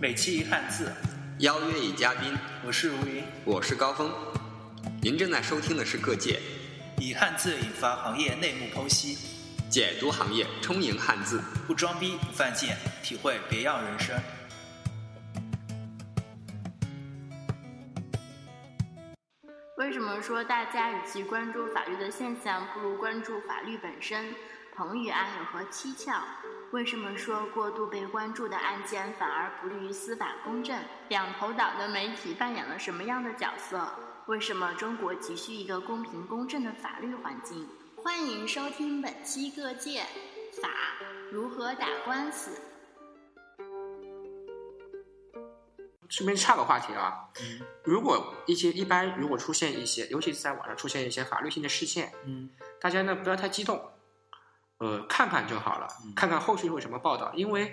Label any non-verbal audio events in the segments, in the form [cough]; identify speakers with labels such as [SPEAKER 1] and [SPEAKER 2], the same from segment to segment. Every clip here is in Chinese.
[SPEAKER 1] 每期一汉字，
[SPEAKER 2] 邀约与嘉宾，
[SPEAKER 1] 我是如云，
[SPEAKER 2] 我是高峰。您正在收听的是《各界
[SPEAKER 1] 以汉字引发行业内幕剖析，
[SPEAKER 2] 解读行业，充盈汉字》。
[SPEAKER 1] 不装逼不犯贱，体会别样人生。
[SPEAKER 3] 为什么说大家与其关注法律的现象，不如关注法律本身？彭宇案有何蹊跷？为什么说过度被关注的案件反而不利于司法公正？两头倒的媒体扮演了什么样的角色？为什么中国急需一个公平公正的法律环境？欢迎收听本期《各界法如何打官司》。
[SPEAKER 4] 顺便岔个话题啊，如果一些一般如果出现一些，尤其是在网上出现一些法律性的事件，
[SPEAKER 1] 嗯，
[SPEAKER 4] 大家呢不要太激动，呃，看看就好了，看看后续会有什么报道，因为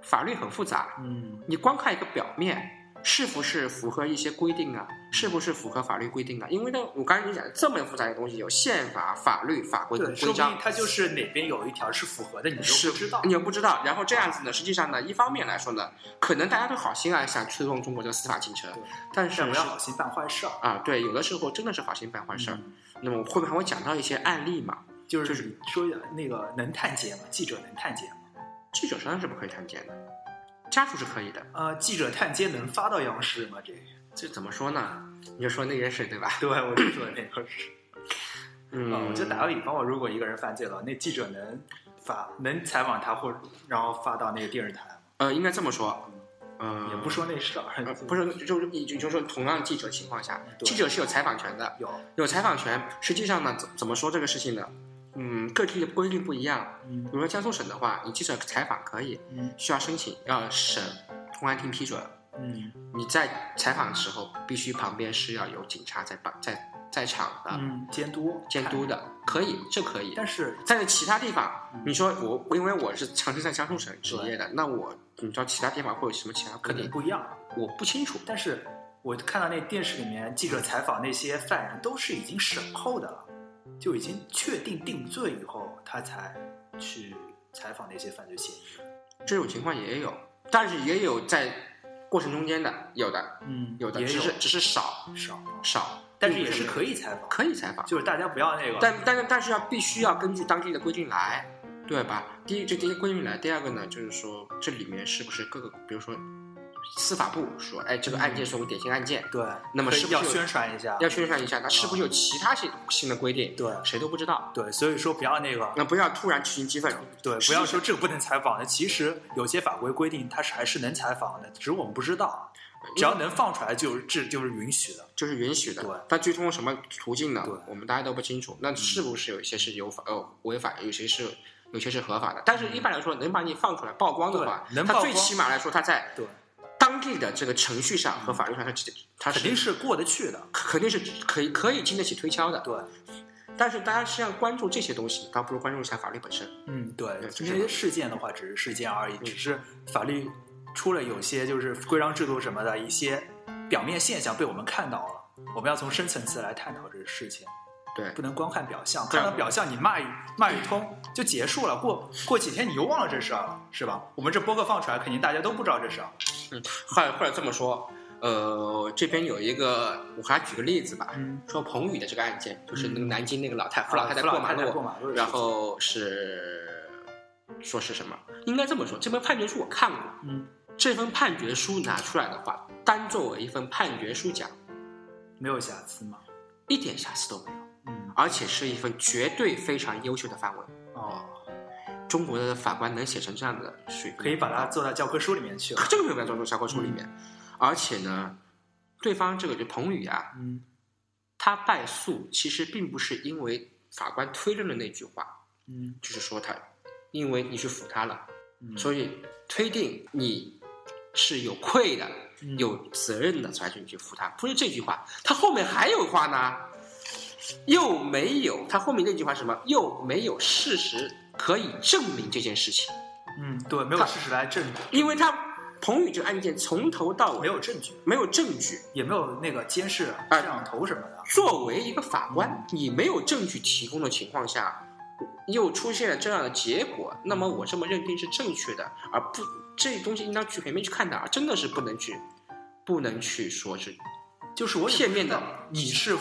[SPEAKER 4] 法律很复杂，
[SPEAKER 1] 嗯，
[SPEAKER 4] 你光看一个表面，是不是符合一些规定啊？是不是符合法律规定啊？因为呢，我刚才你讲这么复杂的东西，有宪法、法律、法规、
[SPEAKER 1] 对，
[SPEAKER 4] 规章
[SPEAKER 1] 说定，它就是哪边有一条是符合的，你都
[SPEAKER 4] 是
[SPEAKER 1] 不知道。
[SPEAKER 4] 你又不知道。然后这样子呢，实际上呢，一方面来说呢，可能大家都好心啊，想推动中国这个司法进程，但是
[SPEAKER 1] 但不要好心办坏事儿。
[SPEAKER 4] 啊，对，有的时候真的是好心办坏事儿。
[SPEAKER 1] 嗯
[SPEAKER 4] 那么后面还会讲到一些案例嘛？
[SPEAKER 1] 就是
[SPEAKER 4] 就是
[SPEAKER 1] 你说那个能探监吗？记者能探监吗？
[SPEAKER 4] 记者当然是不可以探监的，家属是可以的。
[SPEAKER 1] 呃，记者探监能发到央视吗？这？
[SPEAKER 4] 这怎么说呢？你就说那件事对吧？
[SPEAKER 1] 对，我就说的那个事。[laughs]
[SPEAKER 4] 嗯，
[SPEAKER 1] 啊，我就打个比方，我如果一个人犯罪了，那记者能发能采访他，或者然后发到那个电视台吗？
[SPEAKER 4] 呃，应该这么说，嗯，
[SPEAKER 1] 也不说那事儿，
[SPEAKER 4] 呃，不是，就是你就就说同样记者情况下，记者是有采访权的，
[SPEAKER 1] 有，
[SPEAKER 4] 有采访权。实际上呢，怎怎么说这个事情呢？嗯，各地的规定不一样。
[SPEAKER 1] 嗯
[SPEAKER 4] 比如说江苏省的话，你记者采访可以，
[SPEAKER 1] 嗯
[SPEAKER 4] 需要申请，要省公安厅批准。
[SPEAKER 1] 嗯
[SPEAKER 4] 你在采访的时候，必须旁边是要有警察在帮在在场的、
[SPEAKER 1] 嗯，监督
[SPEAKER 4] 监督的，可以，这可以。
[SPEAKER 1] 但是
[SPEAKER 4] 但是其他地方，你说我因为我是长期在江苏省职业的，那我你知道其他地方会有什么其他
[SPEAKER 1] 可
[SPEAKER 4] 规定？
[SPEAKER 1] 能不一样。
[SPEAKER 4] 我不清楚。
[SPEAKER 1] 但是我看到那电视里面记者采访那些犯人，都是已经审后的了，就已经确定定罪以后，他才去采访那些犯罪嫌疑人。
[SPEAKER 4] 这种情况也有，但是也有在过程中间的，有的，
[SPEAKER 1] 嗯
[SPEAKER 4] 有的，只是只是少
[SPEAKER 1] 少，
[SPEAKER 4] 少，
[SPEAKER 1] 但是也是，可以采访，
[SPEAKER 4] 可以采访，
[SPEAKER 1] 就是大家不要那个，
[SPEAKER 4] 但但是但是要必须要根据当地的规定来，对吧？第一，这第一规定来，第二个呢，就是说这里面是不是各个，比如说司法部说，哎，这个案件是我们典型案件，
[SPEAKER 1] 对，
[SPEAKER 4] 那么是不是要
[SPEAKER 1] 宣传一下，
[SPEAKER 4] 要宣传一下，那是不是有其他新新的规定？
[SPEAKER 1] 对
[SPEAKER 4] 谁都不知道。
[SPEAKER 1] 对，所以说不要那个，
[SPEAKER 4] 那不要突然群情激愤，
[SPEAKER 1] 对，不要说这个不能采访那，其实有些法规规定它是还是能采访的，只是我们不知道，只要能放出来就是这就是允许的。
[SPEAKER 4] 就是允许的。
[SPEAKER 1] 对
[SPEAKER 4] 但最通过什么途径呢
[SPEAKER 1] 对？
[SPEAKER 4] 我们大家都不清楚。那是不是有一些是有法呃违法，有些是有些是合法的？但是一般来说，能把你放出来曝光的话，它最
[SPEAKER 1] 对能曝光
[SPEAKER 4] 起码来说，它在
[SPEAKER 1] 对，
[SPEAKER 4] 当地的这个程序上和法律上，它它
[SPEAKER 1] 肯定
[SPEAKER 4] 是
[SPEAKER 1] 是过得去的。
[SPEAKER 4] 肯定是可以可以经得起推敲的。
[SPEAKER 1] 对，
[SPEAKER 4] 但是大家实际上关注这些东西，倒不如关注一下法律本身。
[SPEAKER 1] 嗯，对
[SPEAKER 4] 对，
[SPEAKER 1] 这些事件的话只是事件而已，只是法律出了有些就是规章制度什么的一些表面现象被我们看到了，我们要从深层次来探讨这个事情，
[SPEAKER 4] 对
[SPEAKER 1] 不能光看表象，看到表象你骂一骂一通就结束了，过过几天你又忘了这事儿了，是吧？我们这播客放出来，肯定大家都不知道这事儿。
[SPEAKER 4] 嗯或者或者这么说，呃，这边有一个，我还举个例子吧，
[SPEAKER 1] 嗯，
[SPEAKER 4] 说彭宇的这个案件，就是那个
[SPEAKER 1] 嗯
[SPEAKER 4] 南京那个老太、扶老太太过马路，然后是说是什么？应该这么说，这份判决书我看过，
[SPEAKER 1] 嗯，
[SPEAKER 4] 这份判决书拿出来的话，单作为一份判决书讲，
[SPEAKER 1] 没有瑕疵吗？
[SPEAKER 4] 一点瑕疵都没有，
[SPEAKER 1] 嗯，
[SPEAKER 4] 而且是一份绝对非常优秀的范文。
[SPEAKER 1] 哦，
[SPEAKER 4] 中国的法官能写成这样的水平，
[SPEAKER 1] 可以把它做到教科书里面去了。[laughs]
[SPEAKER 4] 这个没有办法做到教科书里面，而且呢，对方这个就彭宇啊，
[SPEAKER 1] 嗯。
[SPEAKER 4] 他败诉其实并不是因为法官推论的那句话，
[SPEAKER 1] 嗯。
[SPEAKER 4] 就是说他因为你去扶他了，
[SPEAKER 1] 嗯，
[SPEAKER 4] 所以推定你是有愧的、
[SPEAKER 1] 嗯。
[SPEAKER 4] 有责任的，才去你去扶他，不是这句话。他后面还有话呢，又没有他后面那句话是什么？又没有事实可以证明这件事情，
[SPEAKER 1] 嗯，对，没有事实来证明，
[SPEAKER 4] 因为他彭宇这个案件从头到尾
[SPEAKER 1] 没有证据，
[SPEAKER 4] 没有证据。
[SPEAKER 1] 也没有那个监视
[SPEAKER 4] 哎
[SPEAKER 1] 摄像头什么的。
[SPEAKER 4] 作为一个法官，你没有证据提供的情况下，又出现了这样的结果，那么我这么认定是正确的，而不这东西应当去全面去看的，而真的是不能去，不能去说是
[SPEAKER 1] 就是我
[SPEAKER 4] 片面的
[SPEAKER 1] 你是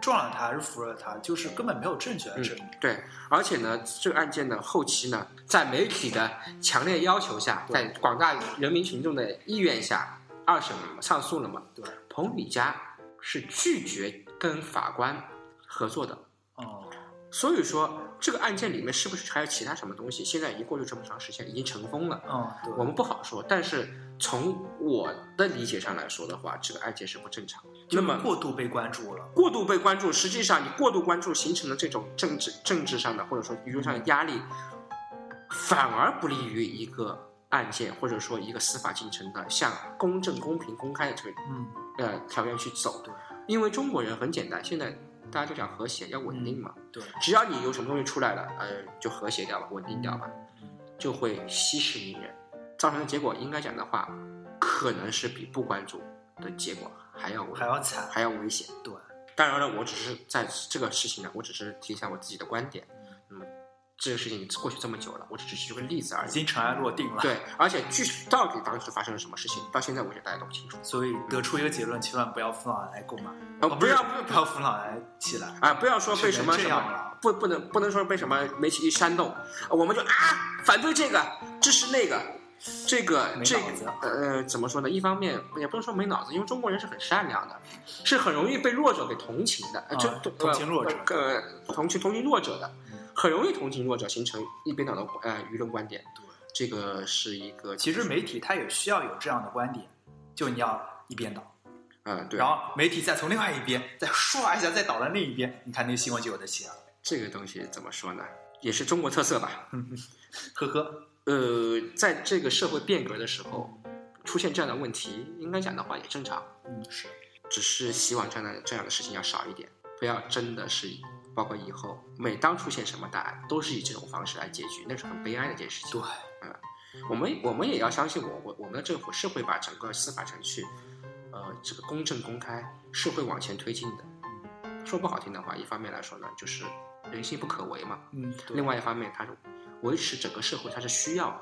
[SPEAKER 1] 撞了他还是扶了他，就是根本没有证据来证明。
[SPEAKER 4] 对，而且呢，这个案件呢，后期呢，在媒体的强烈要求下，在广大人民群众的意愿下，二审了嘛，上诉了嘛。
[SPEAKER 1] 对，
[SPEAKER 4] 彭宇家是拒绝跟法官合作的，
[SPEAKER 1] 哦，
[SPEAKER 4] 所以说这个案件里面是不是还有其他什么东西？现在已经过去这么长时间，已经尘封了，
[SPEAKER 1] 嗯，对，
[SPEAKER 4] 我们不好说。但是从我的理解上来说的话，这个案件是不正常的。那么
[SPEAKER 1] 过度被关注了。
[SPEAKER 4] 过度被关注，实际上你过度关注形成的这种政治政治上的或者说舆论上的压力，反而不利于一个案件或者说一个司法进程的向公正、公平、公开的这个
[SPEAKER 1] 嗯，
[SPEAKER 4] 呃条件去走。
[SPEAKER 1] 对，
[SPEAKER 4] 因为中国人很简单，现在大家就讲和谐，要稳定嘛。
[SPEAKER 1] 对，
[SPEAKER 4] 只要你有什么东西出来了，呃，就和谐掉吧，稳定掉吧，
[SPEAKER 1] 嗯
[SPEAKER 4] 就会息事宁人，造成的结果应该讲的话，可能是比不关注的结果还要
[SPEAKER 1] 还要惨。
[SPEAKER 4] 还要危险。
[SPEAKER 1] 对，
[SPEAKER 4] 当然了，我只是在这个事情呢，我只是提一下我自己的观点。这个事情过去这么久了，我只是举个例子而已。
[SPEAKER 1] 已经尘埃落定了。，
[SPEAKER 4] 对，而且具体到底当时发生了什么事情，到现在为止大家都不清楚。
[SPEAKER 1] 所以得出一个结论，千万不要扶老来购买，
[SPEAKER 4] 呃，
[SPEAKER 1] 哦
[SPEAKER 4] 不要
[SPEAKER 1] 不要扶老来起来。
[SPEAKER 4] 啊，不要说被什么什么不不能不能说被什么媒体一煽动，我们就啊反对这个，支持那个，这个这个呃怎么说呢？一方面也不能说没脑子，因为中国人是很善良的，是很容易被弱者给同情的，呃就
[SPEAKER 1] 啊同情弱者
[SPEAKER 4] 呃同情同情弱者的，很容易同情弱者，形成一边倒的呃舆论观点。对这个是一个
[SPEAKER 1] 其实媒体它也需要有这样的观点，就你要一边倒，
[SPEAKER 4] 嗯对
[SPEAKER 1] 然，后媒体再从另外一边再唰一下再倒到另一边，你看那个新闻就有的写了。
[SPEAKER 4] 这个东西怎么说呢？也是中国特色吧。
[SPEAKER 1] 呵呵，
[SPEAKER 4] 呃，在这个社会变革的时候，出现这样的问题，应该讲的话也正常，
[SPEAKER 1] 嗯，是，
[SPEAKER 4] 只是希望这样的这样的事情要少一点，不要真的是包括以后每当出现什么大案，都是以这种方式来解决，那是很悲哀的一件事情。
[SPEAKER 1] 对，
[SPEAKER 4] 我们我们也要相信我我我们的政府是会把整个司法程序，呃，这个公正公开是会往前推进的。说不好听的话，一方面来说呢，就是人心不可为嘛。
[SPEAKER 1] 嗯，
[SPEAKER 4] 另外一方面，它是维持整个社会，它是需要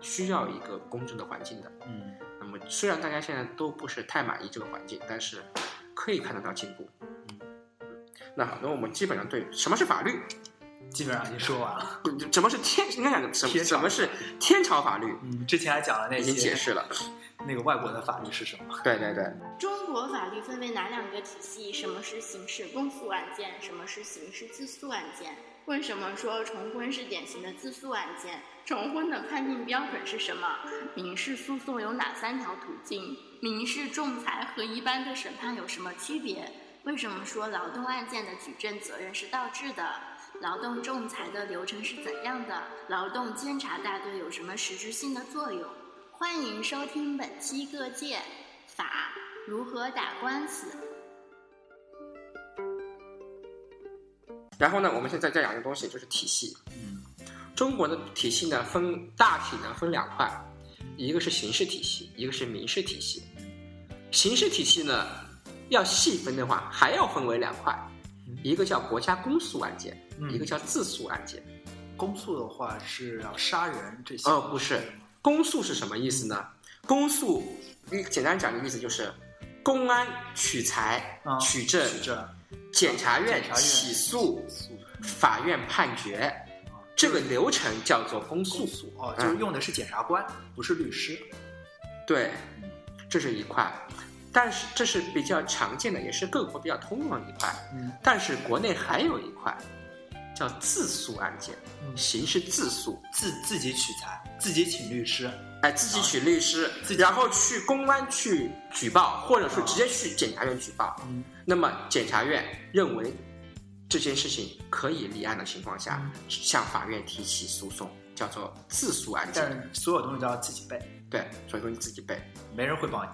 [SPEAKER 4] 需要一个公正的环境的。
[SPEAKER 1] 嗯，
[SPEAKER 4] 那么虽然大家现在都不是太满意这个环境，但是可以看得到进步。
[SPEAKER 1] 嗯
[SPEAKER 4] 那好，那我们基本上对什么是法律，
[SPEAKER 1] 基本上已经说完了。
[SPEAKER 4] 什么是天，应该讲什么什么是天朝法律，
[SPEAKER 1] 嗯，之前还讲了那
[SPEAKER 4] 已经解释了。
[SPEAKER 1] 那个外国的法律是什么。
[SPEAKER 4] 对对对，
[SPEAKER 3] 中国法律分为哪两个体系？什么是刑事公诉案件？什么是刑事自诉案件？为什么说重婚是典型的自诉案件？重婚的判定标准是什么？民事诉讼有哪三条途径？民事仲裁和一般的审判有什么区别？为什么说劳动案件的举证责任是倒置的？劳动仲裁的流程是怎样的？劳动监察大队有什么实质性的作用？欢迎收听本期《各界法如何打官司》。
[SPEAKER 4] 然后呢，我们现在再讲一个东西，就是体系。
[SPEAKER 1] 嗯，
[SPEAKER 4] 中国的体系呢，分大体呢分两块，一个是刑事体系，一个是民事体系。刑事体系呢，要细分的话，还要分为两块，一个叫国家公诉案件，
[SPEAKER 1] 嗯
[SPEAKER 4] 一个叫自诉案件。
[SPEAKER 1] 公诉的话是要杀人这些。
[SPEAKER 4] 哦，不是，公诉是什么意思呢？公诉，你简单讲的意思就是，公安取材、
[SPEAKER 1] 啊
[SPEAKER 4] 取证，
[SPEAKER 1] 取证，
[SPEAKER 4] 检察院起诉，法院判决，这个流程叫做公诉。
[SPEAKER 1] 哦，
[SPEAKER 4] 嗯
[SPEAKER 1] 就是用的是检察官，不是律师。
[SPEAKER 4] 对，这是一块，但是这是比较常见的，也是各国比较通用的一块。
[SPEAKER 1] 嗯
[SPEAKER 4] 但是国内还有一块叫自诉案件，
[SPEAKER 1] 嗯
[SPEAKER 4] 刑事自诉，
[SPEAKER 1] 自自己取材，自己请律师。
[SPEAKER 4] 哎，自己请律师，
[SPEAKER 1] 自己
[SPEAKER 4] 然后去公安去举报，或者说直接去检察院举报。
[SPEAKER 1] 嗯
[SPEAKER 4] 那么检察院认为这件事情可以立案的情况下，向法院提起诉讼，叫做自诉案
[SPEAKER 1] 但
[SPEAKER 4] 件。
[SPEAKER 1] 是所有东西都要自己背，
[SPEAKER 4] 对，所有东西自己背。
[SPEAKER 1] 没人会帮你。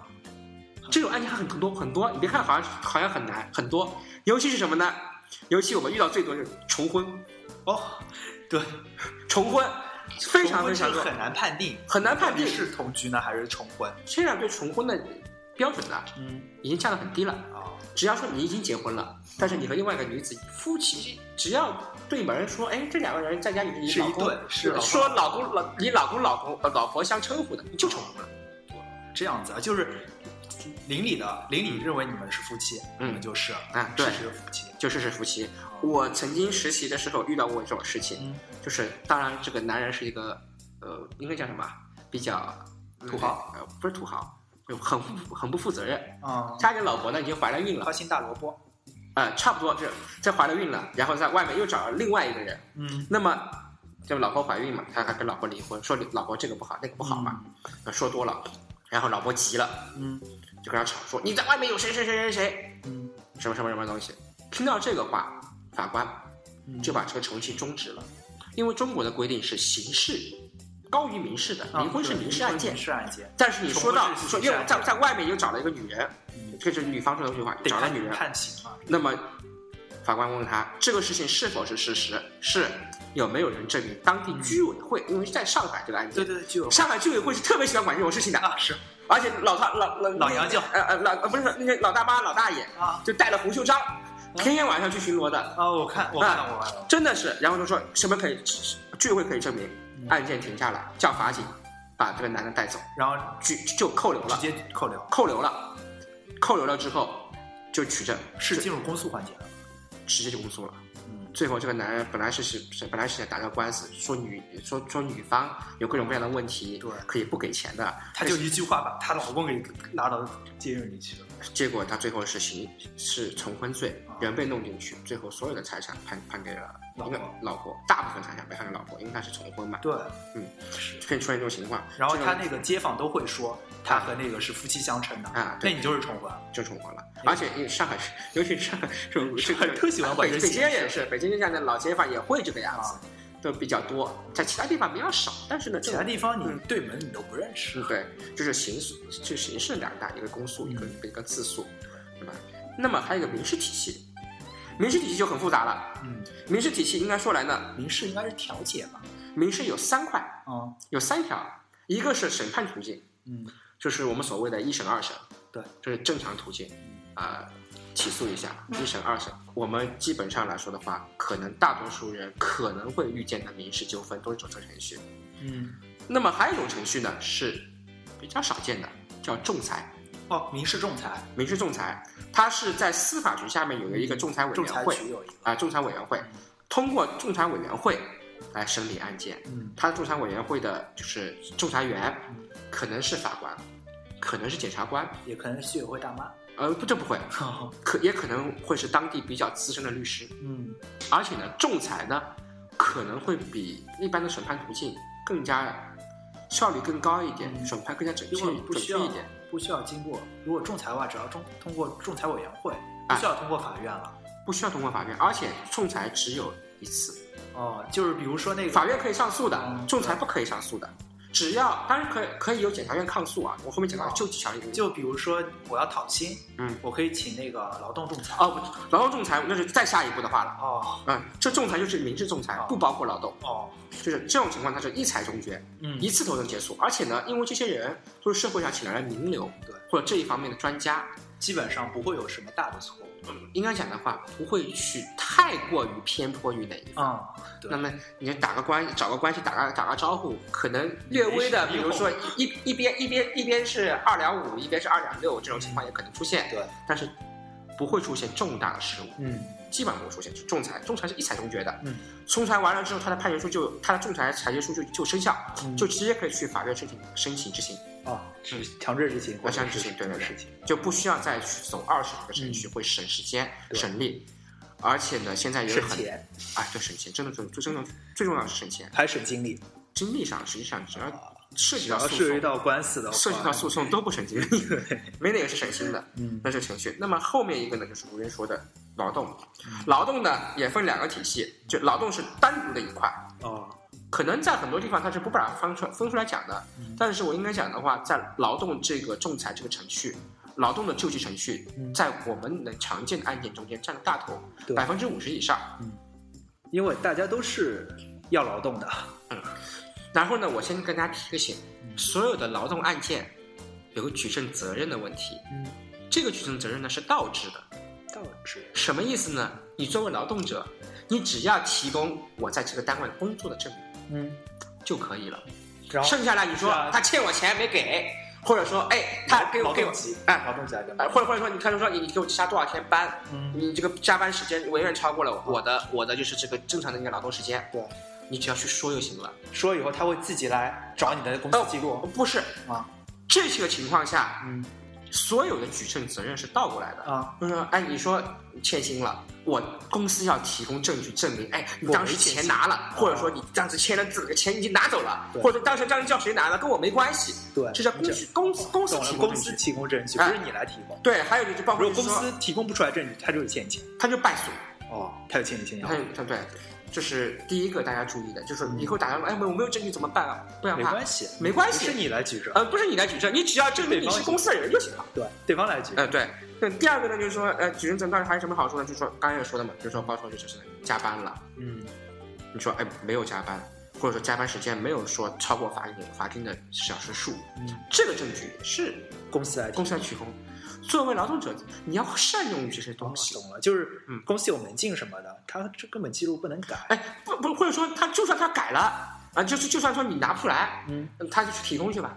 [SPEAKER 4] 这种案件还很多很多，你别看好像好像很难，很多，尤其是什么呢？尤其我们遇到最多就是重婚，
[SPEAKER 1] 哦，对，[laughs]
[SPEAKER 4] 重婚非常非常多，
[SPEAKER 1] 很难判定，
[SPEAKER 4] 很难判定
[SPEAKER 1] 是同居呢还是重婚。
[SPEAKER 4] 现在对重婚的标准呢，
[SPEAKER 1] 嗯
[SPEAKER 4] 已经降得很低了。
[SPEAKER 1] 啊，
[SPEAKER 4] 只要说你已经结婚了，但是你和另外一个女子夫妻，只要对门人说，哎，这两个人在家里以
[SPEAKER 1] 是一
[SPEAKER 4] 老公
[SPEAKER 1] 对是老
[SPEAKER 4] 说老公老你老公老公呃老婆相称呼的，你就重婚了。
[SPEAKER 1] 这样子啊，就是邻里的邻里认为你们是夫妻，
[SPEAKER 4] 嗯
[SPEAKER 1] 就是
[SPEAKER 4] 啊对
[SPEAKER 1] 是夫妻。
[SPEAKER 4] 就是是夫妻。我曾经实习的时候遇到过这种事情，
[SPEAKER 1] 嗯
[SPEAKER 4] 就是当然这个男人是一个呃，应该叫什么？比较
[SPEAKER 1] 土豪
[SPEAKER 4] 呃，不是土豪，就很很不负责任。
[SPEAKER 1] 啊，
[SPEAKER 4] 他的老婆呢已经怀了孕了
[SPEAKER 1] 花，心大萝卜。
[SPEAKER 4] 呃，差不多这这怀了孕了，然后在外面又找了另外一个人，
[SPEAKER 1] 嗯，
[SPEAKER 4] 那么就老婆怀孕嘛，他还跟老婆离婚，说老婆这个不好那个不好嘛，说多了，然后老婆急了，
[SPEAKER 1] 嗯
[SPEAKER 4] 就跟他吵说你在外面有谁谁谁谁谁
[SPEAKER 1] 嗯
[SPEAKER 4] 什么什么什么东西。听到这个话，法官
[SPEAKER 1] 嗯，
[SPEAKER 4] 就把这个程序终止了，因为中国的规定是刑事高于民事的，
[SPEAKER 1] 啊
[SPEAKER 4] 离婚是民事案件
[SPEAKER 1] 民。事案件。
[SPEAKER 4] 但是你说到说又在在外面又找了一个女人，
[SPEAKER 1] 嗯
[SPEAKER 4] 这是女方说的这句话，找了女人，
[SPEAKER 1] 判刑嘛。
[SPEAKER 4] 那么法官问他这个事情是否是事实，是有没有人证明当地居委会，因为在上海这个案件，
[SPEAKER 1] 对对
[SPEAKER 4] 上海居委会是特别喜欢管这种事情的，
[SPEAKER 1] 啊是。
[SPEAKER 4] 而且老大老老
[SPEAKER 1] 老杨舅
[SPEAKER 4] 呃呃老呃不是那个老大妈老大爷
[SPEAKER 1] 啊。
[SPEAKER 4] 就带了红袖章，天天晚上去巡逻的，
[SPEAKER 1] 啊，我看我看到我看。到，
[SPEAKER 4] 真的是，然后就说什么可以居委会可以证明
[SPEAKER 1] 嗯。
[SPEAKER 4] 案件停下来，叫法警把这个男的带走，
[SPEAKER 1] 然后
[SPEAKER 4] 拘就扣留了，
[SPEAKER 1] 直接扣留，
[SPEAKER 4] 扣留了，扣留了之后就取证，
[SPEAKER 1] 是进入公诉环节了。
[SPEAKER 4] 直接就公诉了。
[SPEAKER 1] 嗯
[SPEAKER 4] 最后，这个男人本来是是是本来是想打个官司，说女说说女方有各种各样的问题，
[SPEAKER 1] 对
[SPEAKER 4] 可以不给钱的，
[SPEAKER 1] 他就一句话把她老公给拉到监狱里去了。
[SPEAKER 4] 结果他最后是刑是重婚罪
[SPEAKER 1] 啊，
[SPEAKER 4] 人被弄进去，最后所有的财产判判给了
[SPEAKER 1] 老婆。
[SPEAKER 4] 老婆，大部分财产被判给老婆，因为他是重婚嘛，
[SPEAKER 1] 对，
[SPEAKER 4] 嗯，
[SPEAKER 1] 是。
[SPEAKER 4] 可以出现这种情况。
[SPEAKER 1] 然后他那个街坊都会说，他和那个是夫妻相称的。
[SPEAKER 4] 啊
[SPEAKER 1] 那你就是重婚。
[SPEAKER 4] 就重婚了，而且因为上海是，尤其是上海这种这个
[SPEAKER 1] 特喜欢管
[SPEAKER 4] 北北
[SPEAKER 1] 这些
[SPEAKER 4] 京也是，北京这样的老街坊也会这个样子
[SPEAKER 1] 啊，
[SPEAKER 4] 都比较多，在其他地方比较少，但是呢，
[SPEAKER 1] 其他地方你
[SPEAKER 4] 嗯。
[SPEAKER 1] 对门你都不认识
[SPEAKER 4] 嗯，。对，就是刑诉，就刑事两大，一个公诉，一个
[SPEAKER 1] 嗯。
[SPEAKER 4] 一个自诉，对吧？那么还有一个民事体系，民事体系就很复杂了。
[SPEAKER 1] 嗯，
[SPEAKER 4] 民事体系应该说来呢，
[SPEAKER 1] 民事应该是调解吧？
[SPEAKER 4] 民事有三块，
[SPEAKER 1] 哦
[SPEAKER 4] 有三条，一个是审判途径，
[SPEAKER 1] 嗯
[SPEAKER 4] 就是我们所谓的一审、二审，
[SPEAKER 1] 对，
[SPEAKER 4] 这是正常途径，啊、起诉一下，一审、二审，我们基本上来说的话，可能大多数人可能会遇见的民事纠纷都是走这个程序。
[SPEAKER 1] 嗯。
[SPEAKER 4] 那么还有一种程序呢是比较少见的，叫仲裁。
[SPEAKER 1] 哦，民事仲裁，
[SPEAKER 4] 民事仲裁，它是在司法局下面有一个仲裁委员会。啊，仲裁委员会通过仲裁委员会来审理案件。
[SPEAKER 1] 嗯
[SPEAKER 4] 他仲裁委员会的就是仲裁员，可能是法官，可能是检察官，
[SPEAKER 1] 也可能是居委会大妈。
[SPEAKER 4] 呃，不，这不会，可也可能会是当地比较资深的律师。
[SPEAKER 1] 嗯
[SPEAKER 4] 而且呢，仲裁呢可能会比一般的审判途径更加效率更高一点，
[SPEAKER 1] 嗯
[SPEAKER 4] 审判更加准确准确一点。
[SPEAKER 1] 不需要经过，如果仲裁的话，只要中通过仲裁委员会，
[SPEAKER 4] 啊
[SPEAKER 1] 不需要通过法院了。
[SPEAKER 4] 不需要通过法院，而且仲裁只有一次。
[SPEAKER 1] 哦，就是比如说那个
[SPEAKER 4] 法院可以上诉的
[SPEAKER 1] 嗯，
[SPEAKER 4] 仲裁不可以上诉的。只要当然可以可以由检察院抗诉啊，我后面讲到
[SPEAKER 1] 哦
[SPEAKER 4] 救济条例。
[SPEAKER 1] 就比如说我要讨薪，
[SPEAKER 4] 嗯，
[SPEAKER 1] 我可以请那个劳动仲裁。
[SPEAKER 4] 哦，不劳动仲裁那是再下一步的话了。
[SPEAKER 1] 哦
[SPEAKER 4] 嗯，这仲裁就是民事仲裁
[SPEAKER 1] 哦，
[SPEAKER 4] 不包括劳动，
[SPEAKER 1] 哦，
[SPEAKER 4] 就是这种情况它是一裁终决，
[SPEAKER 1] 嗯
[SPEAKER 4] 一次投能结束。而且呢，因为这些人都是社会上请来的名流，
[SPEAKER 1] 对，
[SPEAKER 4] 或者这一方面的专家，
[SPEAKER 1] 基本上不会有什么大的错误。
[SPEAKER 4] 嗯，应该讲的话不会去太过于偏颇于哪一方。
[SPEAKER 1] 嗯，
[SPEAKER 4] 那么你打个关，找个关系，打个打个招呼，可能略微的，比如说一一边一边一边是二两五，一边是二两六，这种情况也可能出现，
[SPEAKER 1] 对，
[SPEAKER 4] 但是不会出现重大的失误，
[SPEAKER 1] 嗯。
[SPEAKER 4] 基本上不会出现。仲裁，仲裁是一裁终决的，
[SPEAKER 1] 嗯，
[SPEAKER 4] 仲裁完了之后，他的判决书就他的仲裁裁决书就就生效，
[SPEAKER 1] 嗯。
[SPEAKER 4] 就直接可以去法院申请申请执行，
[SPEAKER 1] 啊，是强制执行或者
[SPEAKER 4] 强制执行
[SPEAKER 1] 是
[SPEAKER 4] 对对对
[SPEAKER 1] 事情。
[SPEAKER 4] 就不需要再去走二审的程序，会省时间省力。而且呢，现在也有很
[SPEAKER 1] 省钱，
[SPEAKER 4] 啊，对省钱，真的最最重要最重要是省钱。
[SPEAKER 1] 还省精力。
[SPEAKER 4] 精力上，实际上只要涉及到诉讼，
[SPEAKER 1] 涉及到官司的话，
[SPEAKER 4] 涉及到诉讼都不省精力，[laughs] 没哪个是省心的。
[SPEAKER 1] 嗯
[SPEAKER 4] 那是程序。那么后面一个呢，就是吴云说的劳动。
[SPEAKER 1] 嗯
[SPEAKER 4] 劳动呢也分两个体系，就劳动是单独的一块，
[SPEAKER 1] 哦，
[SPEAKER 4] 可能在很多地方它是不把它分出分出来讲的。
[SPEAKER 1] 嗯
[SPEAKER 4] 但是我应该讲的话，在劳动这个仲裁这个程序，劳动的救济程序，
[SPEAKER 1] 嗯
[SPEAKER 4] 在我们能常见的案件中间占了大头，
[SPEAKER 1] 对
[SPEAKER 4] 百分之五十以上。
[SPEAKER 1] 因为大家都是要劳动的。
[SPEAKER 4] 嗯然后呢，我先跟大家提个醒，
[SPEAKER 1] 嗯
[SPEAKER 4] 所有的劳动案件，有个举证责任的问题。
[SPEAKER 1] 嗯，
[SPEAKER 4] 这个举证责任呢是倒置的，
[SPEAKER 1] 倒置。
[SPEAKER 4] 什么意思呢？你作为劳动者，你只要提供我在这个单位工作的证明
[SPEAKER 1] 嗯，
[SPEAKER 4] 就可以了。
[SPEAKER 1] 然后
[SPEAKER 4] 剩下来你说
[SPEAKER 1] 啊。
[SPEAKER 4] 他欠我钱没给，或者说哎他给我给我哎
[SPEAKER 1] 劳动局来干
[SPEAKER 4] 呃或者或者说你看就说你你给我加多少天班，
[SPEAKER 1] 嗯，
[SPEAKER 4] 你这个加班时间远远超过了我的我的就是这个正常的那个劳动时间，
[SPEAKER 1] 对，
[SPEAKER 4] 你只要去说就行了。
[SPEAKER 1] 说以后他会自己来找你的公司记录。
[SPEAKER 4] 不是。
[SPEAKER 1] 啊，
[SPEAKER 4] 这些个情况下，
[SPEAKER 1] 嗯
[SPEAKER 4] 所有的举证责任是倒过来的。
[SPEAKER 1] 啊，
[SPEAKER 4] 就是说，哎，你说欠薪了，我公司要提供证据证明，哎，你当时钱拿了，或者说你当时签了字，钱已经拿走了，或者当时当时叫谁拿了，跟我没关系，
[SPEAKER 1] 对，
[SPEAKER 4] 这是公司公司公司，提供
[SPEAKER 1] 公司
[SPEAKER 4] 证据。
[SPEAKER 1] 提供证据，不
[SPEAKER 4] 哎
[SPEAKER 1] 是你来提供。
[SPEAKER 4] 对，还有就是包括
[SPEAKER 1] 公司提供不出来证据，他就是欠你钱。
[SPEAKER 4] 他就败诉。
[SPEAKER 1] 哦，他就欠你钱
[SPEAKER 4] 他他对，这是第一个大家注意的，就是以后打电话，哎，我没有证据怎么办啊？不要怕，
[SPEAKER 1] 没关系，
[SPEAKER 4] 没关系
[SPEAKER 1] 不是你来举证，
[SPEAKER 4] 呃，不是你来举证，你只要证明你是公司的人就行了。
[SPEAKER 1] 对，对方来举。
[SPEAKER 4] 呃，对。那第二个呢，就是说，呃，举证到底还有什么好处呢？就是说，刚才也说的嘛，比如说，包括就是加班了，
[SPEAKER 1] 嗯，
[SPEAKER 4] 你说，哎，没有加班，或者说加班时间没有说超过法定法定的小时数，
[SPEAKER 1] 嗯
[SPEAKER 4] 这个证据是
[SPEAKER 1] 公司来提
[SPEAKER 4] 公司来提供。作为劳动者，你要善用这些东西。
[SPEAKER 1] 懂了，就是
[SPEAKER 4] 嗯
[SPEAKER 1] 公司有门禁什么的，他这根本记录不能改。
[SPEAKER 4] 哎，不不，或者说他就算他改了啊，就是就算说你拿不出来，
[SPEAKER 1] 嗯
[SPEAKER 4] 嗯他就去提供去吧，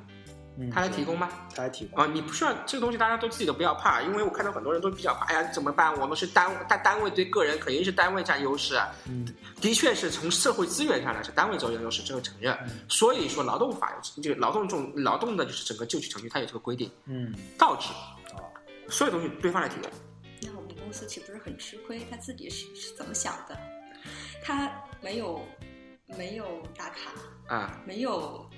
[SPEAKER 1] 嗯，
[SPEAKER 4] 他来提供吗。
[SPEAKER 1] 他来提供。
[SPEAKER 4] 啊，你不需要这个东西，大家都自己都不要怕，因为我看到很多人都比较怕，哎呀，怎么办？我们是单单单位对个人肯定是单位占优势，啊
[SPEAKER 1] 嗯
[SPEAKER 4] 的确是从社会资源上来说单位占优势，这个承认。
[SPEAKER 1] 嗯
[SPEAKER 4] 所以说，劳动法有就劳动中劳动的就是整个就职程序，它有这个规定，
[SPEAKER 1] 嗯，
[SPEAKER 4] 倒置，
[SPEAKER 1] 哦，
[SPEAKER 4] 所有东西对方来提供。
[SPEAKER 5] 那我们公司岂不是很吃亏？他自己是是怎么想的？他没有没有打卡，
[SPEAKER 4] 啊，
[SPEAKER 5] 没有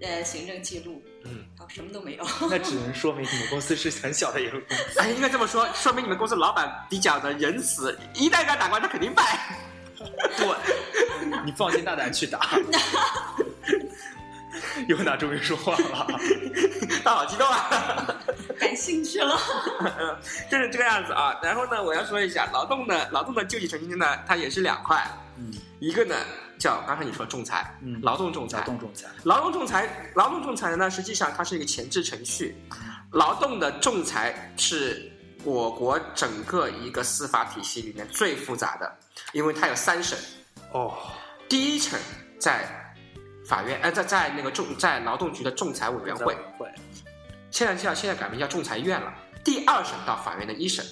[SPEAKER 5] 呃行政记录，
[SPEAKER 4] 嗯，
[SPEAKER 5] 啊，什么都没有。
[SPEAKER 1] 那只能说明你们公司是很小的一个公司。
[SPEAKER 4] 哎，应该这么说，说明你们公司老板比较的仁慈，一旦给他打官，他肯定败。[laughs]
[SPEAKER 1] 对，[laughs] 你放心大胆去打。[laughs] 尤娜终于说话了。[laughs]
[SPEAKER 4] 他好激动啊！
[SPEAKER 5] 感兴趣了。[laughs]
[SPEAKER 4] 就是这个样子啊。然后呢，我要说一下劳动的劳动的救济程序呢，它也是两块，
[SPEAKER 1] 嗯
[SPEAKER 4] 一个呢叫刚才你说仲裁，
[SPEAKER 1] 嗯
[SPEAKER 4] 劳动仲裁
[SPEAKER 1] 劳，动仲裁。
[SPEAKER 4] 劳动仲裁，劳动仲裁呢，实际上它是一个前置程序。劳动的仲裁是我国整个一个司法体系里面最复杂的，因为它有三审，
[SPEAKER 1] 哦，
[SPEAKER 4] 第一审在法院，呃，在在那个仲在劳动局的仲裁委员会，
[SPEAKER 1] 会。
[SPEAKER 4] 现在叫现在改名叫仲裁院了。第二审到法院的一审